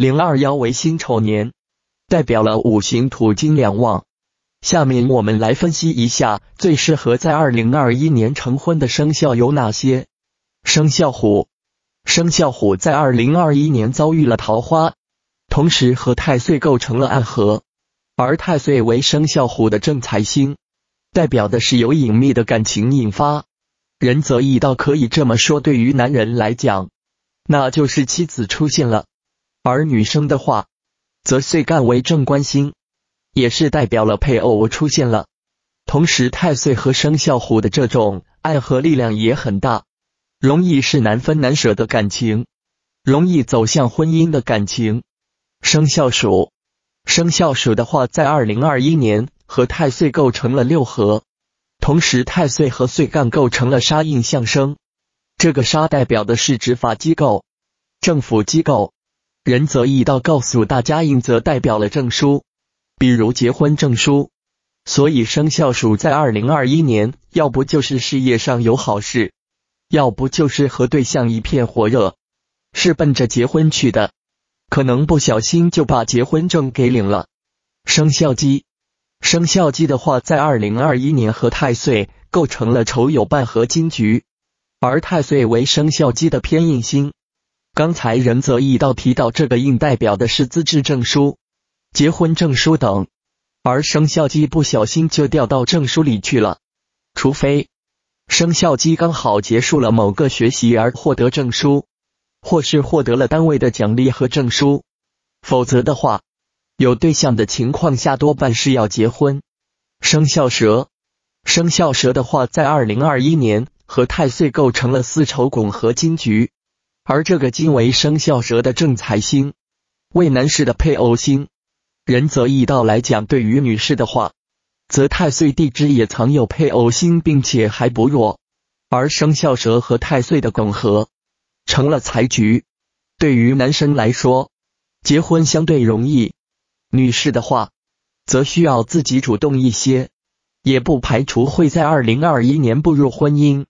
零二幺为辛丑年，代表了五行土金两旺。下面我们来分析一下最适合在二零二一年成婚的生肖有哪些。生肖虎，生肖虎在二零二一年遭遇了桃花，同时和太岁构成了暗合，而太岁为生肖虎的正财星，代表的是有隐秘的感情引发。仁则易道可以这么说，对于男人来讲，那就是妻子出现了；而女生的话，则岁干为正官星。也是代表了配偶出现了，同时太岁和生肖虎的这种爱和力量也很大，容易是难分难舍的感情，容易走向婚姻的感情。生肖鼠，生肖鼠的话，在二零二一年和太岁构成了六合，同时太岁和岁干构成了杀印相生，这个杀代表的是执法机构、政府机构，仁则易道告诉大家，印则代表了证书。比如结婚证书，所以生肖鼠在二零二一年，要不就是事业上有好事，要不就是和对象一片火热，是奔着结婚去的，可能不小心就把结婚证给领了。生肖鸡，生肖鸡的话，在二零二一年和太岁构成了丑酉半合金局，而太岁为生肖鸡的偏印星。刚才仁泽一道提到，这个印代表的是资质证书。结婚证书等，而生肖鸡不小心就掉到证书里去了。除非生肖鸡刚好结束了某个学习而获得证书，或是获得了单位的奖励和证书，否则的话，有对象的情况下多半是要结婚。生肖蛇，生肖蛇的话，在二零二一年和太岁构成了丝绸拱和金局，而这个金为生肖蛇的正财星，为男士的配偶星。仁则易道来讲，对于女士的话，则太岁地支也藏有配偶星，并且还不弱。而生肖蛇和太岁的拱合，成了财局。对于男生来说，结婚相对容易；女士的话，则需要自己主动一些。也不排除会在二零二一年步入婚姻。